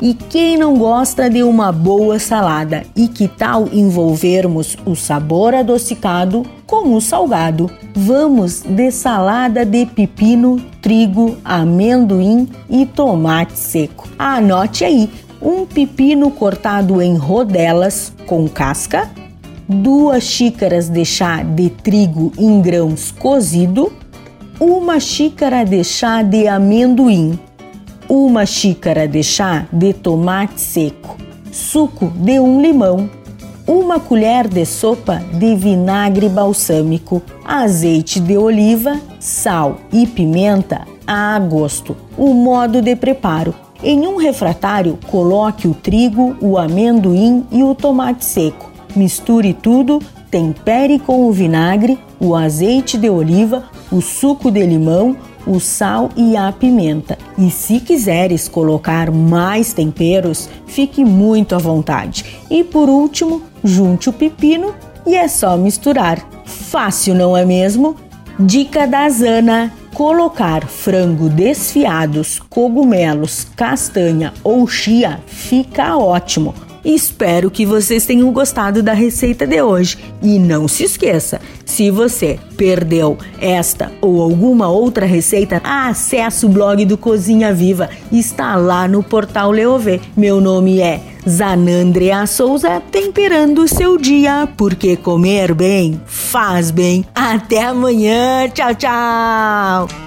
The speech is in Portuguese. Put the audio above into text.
E quem não gosta de uma boa salada? E que tal envolvermos o sabor adocicado com o salgado? Vamos de salada de pepino, trigo, amendoim e tomate seco. Anote aí: um pepino cortado em rodelas com casca, duas xícaras de chá de trigo em grãos cozido, uma xícara de chá de amendoim, uma xícara de chá de tomate seco, suco de um limão, uma colher de sopa de vinagre balsâmico, azeite de oliva, sal e pimenta a gosto. O modo de preparo: em um refratário, coloque o trigo, o amendoim e o tomate seco. Misture tudo, tempere com o vinagre, o azeite de oliva, o suco de limão, o sal e a pimenta. E se quiseres colocar mais temperos, fique muito à vontade. E por último, junte o pepino e é só misturar. Fácil, não é mesmo? Dica da Zana: colocar frango desfiados, cogumelos, castanha ou chia fica ótimo. Espero que vocês tenham gostado da receita de hoje. E não se esqueça, se você perdeu esta ou alguma outra receita, acesse o blog do Cozinha Viva. Está lá no portal Leovê. Meu nome é Zanandrea Souza, temperando o seu dia, porque comer bem faz bem. Até amanhã. Tchau, tchau.